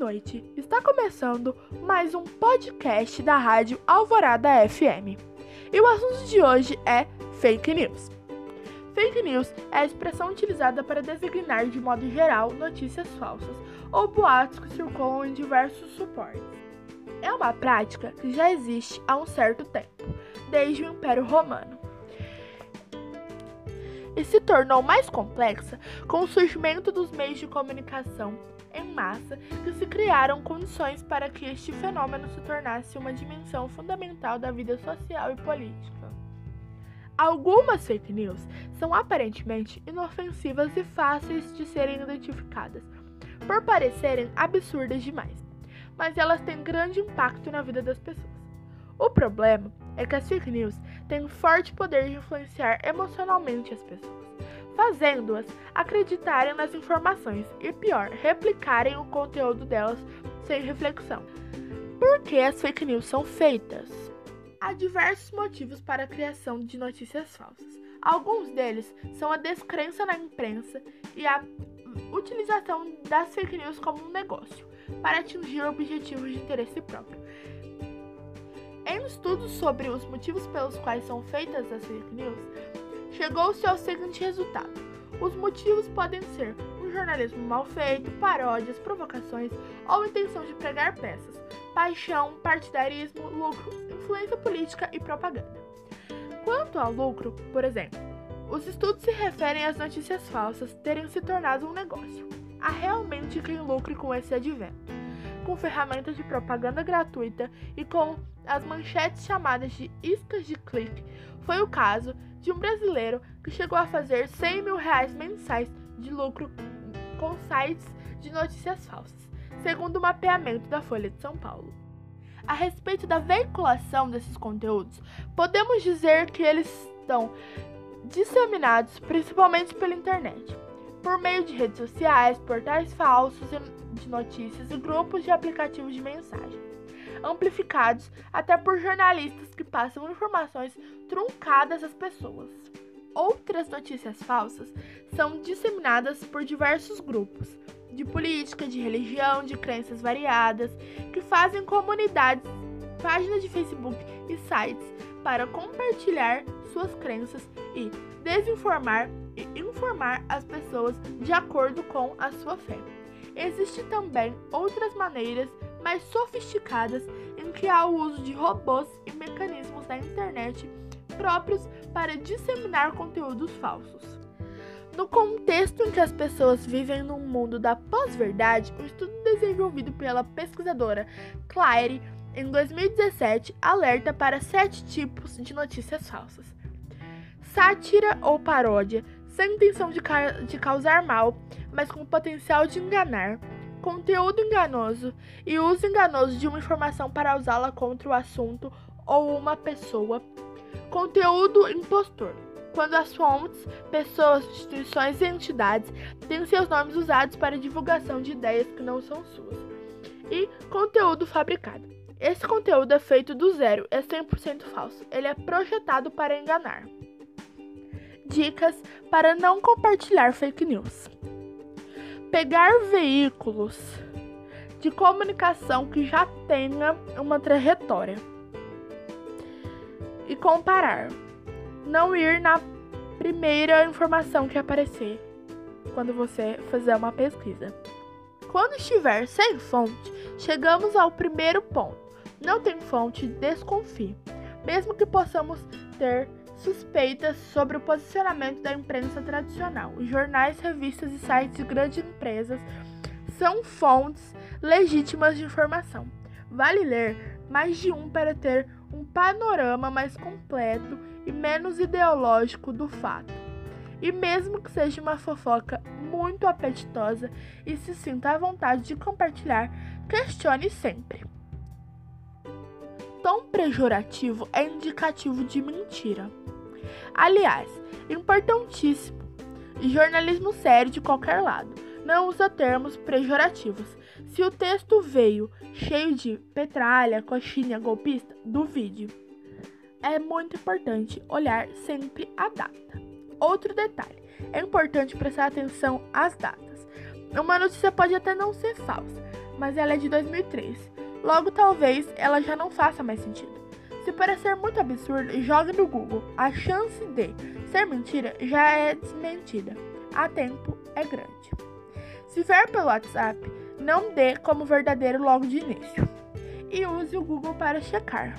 noite. Está começando mais um podcast da Rádio Alvorada FM. E o assunto de hoje é fake news. Fake news é a expressão utilizada para designar de modo geral notícias falsas ou boatos que circulam em diversos suportes. É uma prática que já existe há um certo tempo, desde o Império Romano e se tornou mais complexa com o surgimento dos meios de comunicação em massa que se criaram condições para que este fenômeno se tornasse uma dimensão fundamental da vida social e política. Algumas fake news são aparentemente inofensivas e fáceis de serem identificadas, por parecerem absurdas demais, mas elas têm grande impacto na vida das pessoas. O problema é que as fake news têm forte poder de influenciar emocionalmente as pessoas fazendo-as acreditarem nas informações e, pior, replicarem o conteúdo delas sem reflexão. Por que as fake news são feitas? Há diversos motivos para a criação de notícias falsas. Alguns deles são a descrença na imprensa e a utilização das fake news como um negócio para atingir objetivos de interesse próprio. Em estudos sobre os motivos pelos quais são feitas as fake news, chegou-se ao seguinte resultado: os motivos podem ser um jornalismo mal feito, paródias, provocações ou intenção de pregar peças, paixão, partidarismo, lucro, influência política e propaganda. Quanto ao lucro, por exemplo, os estudos se referem às notícias falsas terem se tornado um negócio. Há realmente quem lucre com esse advento. Com ferramentas de propaganda gratuita e com as manchetes chamadas de iscas de clique, foi o caso de um brasileiro que chegou a fazer 100 mil reais mensais de lucro com sites de notícias falsas, segundo o mapeamento da Folha de São Paulo. A respeito da veiculação desses conteúdos, podemos dizer que eles estão disseminados principalmente pela internet, por meio de redes sociais, portais falsos de notícias e grupos de aplicativos de mensagem amplificados até por jornalistas que passam informações truncadas às pessoas. Outras notícias falsas são disseminadas por diversos grupos de política, de religião, de crenças variadas, que fazem comunidades, páginas de Facebook e sites para compartilhar suas crenças e desinformar informar as pessoas de acordo com a sua fé. Existem também outras maneiras mais sofisticadas em que há o uso de robôs e mecanismos da internet próprios para disseminar conteúdos falsos. No contexto em que as pessoas vivem num mundo da pós-verdade, um estudo desenvolvido pela pesquisadora Claire em 2017 alerta para sete tipos de notícias falsas: sátira ou paródia, sem intenção de, ca de causar mal, mas com potencial de enganar conteúdo enganoso e uso enganoso de uma informação para usá-la contra o assunto ou uma pessoa. Conteúdo impostor. Quando as fontes, pessoas, instituições e entidades têm seus nomes usados para divulgação de ideias que não são suas. E conteúdo fabricado. Esse conteúdo é feito do zero, é 100% falso. Ele é projetado para enganar. Dicas para não compartilhar fake news pegar veículos de comunicação que já tenha uma trajetória e comparar. Não ir na primeira informação que aparecer quando você fizer uma pesquisa. Quando estiver sem fonte, chegamos ao primeiro ponto. Não tem fonte, desconfie. Mesmo que possamos ter suspeitas sobre o posicionamento da imprensa tradicional. Jornais, revistas e sites de grandes empresas são fontes legítimas de informação. Vale ler mais de um para ter um panorama mais completo e menos ideológico do fato. E mesmo que seja uma fofoca muito apetitosa e se sinta à vontade de compartilhar, questione sempre. Tom pejorativo é indicativo de mentira. Aliás, importantíssimo, jornalismo sério de qualquer lado não usa termos pejorativos. Se o texto veio cheio de petralha, coxinha, golpista, duvide. É muito importante olhar sempre a data. Outro detalhe: é importante prestar atenção às datas. Uma notícia pode até não ser falsa, mas ela é de 2003. Logo, talvez ela já não faça mais sentido. Se parecer muito absurdo, jogue no Google. A chance de ser mentira já é desmentida. A tempo é grande. Se vier pelo WhatsApp, não dê como verdadeiro logo de início. E use o Google para checar.